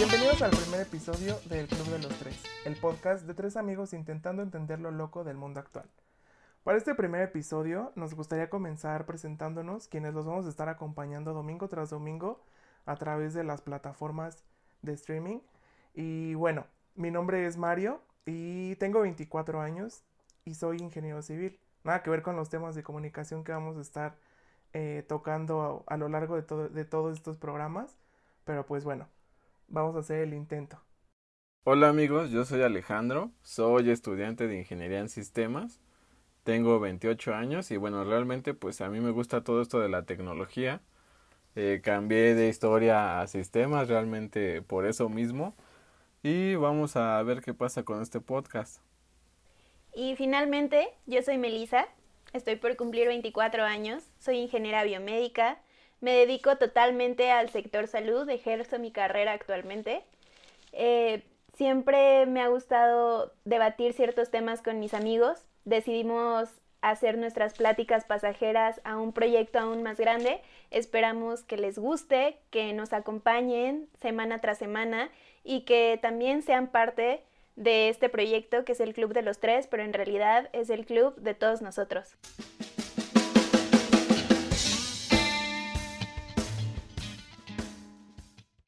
Bienvenidos al primer episodio del Club de los Tres, el podcast de tres amigos intentando entender lo loco del mundo actual. Para este primer episodio nos gustaría comenzar presentándonos quienes los vamos a estar acompañando domingo tras domingo a través de las plataformas de streaming. Y bueno, mi nombre es Mario y tengo 24 años y soy ingeniero civil. Nada que ver con los temas de comunicación que vamos a estar eh, tocando a, lo largo de, de todos estos programas. Pero pues bueno, vamos a hacer el intento. Hola amigos, yo soy Alejandro, soy estudiante de Ingeniería en Sistemas, tengo 28 años y bueno, realmente pues a mí me gusta todo esto de la tecnología. Eh, cambié de historia a sistemas realmente por eso mismo y vamos a ver qué pasa con este podcast. Y finalmente, yo soy Melisa, estoy por cumplir 24 años, soy ingeniera biomédica, me dedico totalmente al sector salud, ejerzo mi carrera actualmente. Eh, siempre me ha gustado debatir ciertos temas con mis amigos. Decidimos hacer nuestras pláticas pasajeras a un proyecto aún más grande. Esperamos que les guste, que nos acompañen semana tras semana y que también sean parte de este proyecto que es el Club de los Tres, pero en realidad es el club de todos nosotros.